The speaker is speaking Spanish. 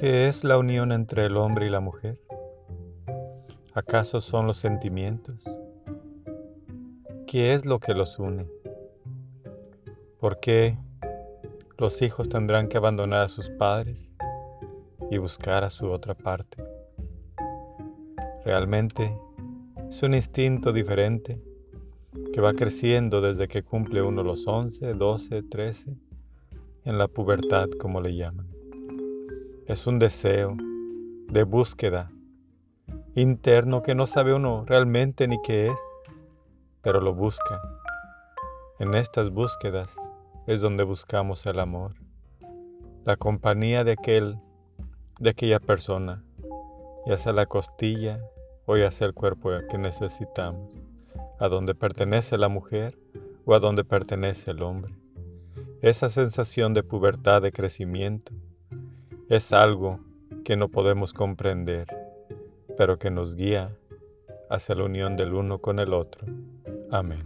¿Qué es la unión entre el hombre y la mujer? ¿Acaso son los sentimientos? ¿Qué es lo que los une? ¿Por qué los hijos tendrán que abandonar a sus padres y buscar a su otra parte? Realmente es un instinto diferente que va creciendo desde que cumple uno los 11, 12, 13, en la pubertad como le llaman. Es un deseo de búsqueda interno que no sabe uno realmente ni qué es, pero lo busca. En estas búsquedas es donde buscamos el amor, la compañía de aquel, de aquella persona, ya sea la costilla o ya sea el cuerpo que necesitamos, a donde pertenece la mujer o a donde pertenece el hombre. Esa sensación de pubertad, de crecimiento, es algo que no podemos comprender pero que nos guía hacia la unión del uno con el otro. Amén.